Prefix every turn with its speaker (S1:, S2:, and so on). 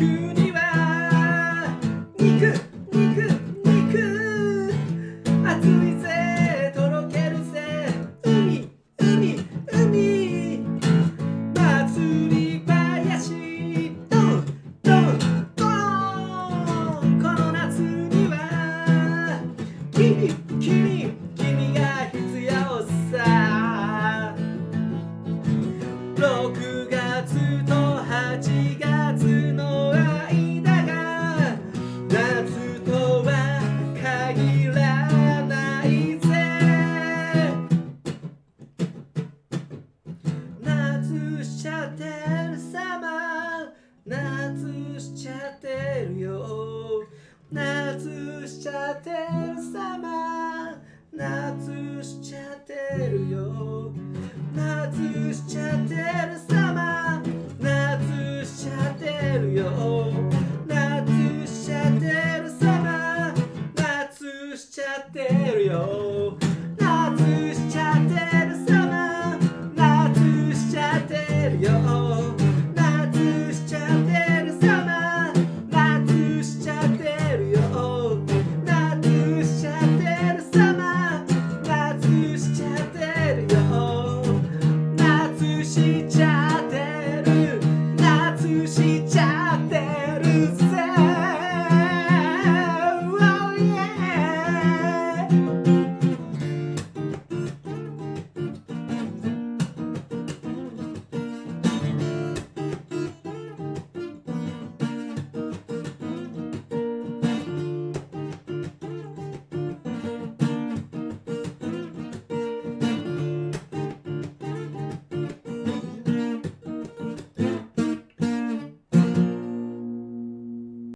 S1: you. しちゃってる様夏しちゃってるよ。夏しちゃってる様夏しちゃってるよ。夏しちゃってる様夏しちゃってるよ。夏しちゃってる様夏しちゃってるよ。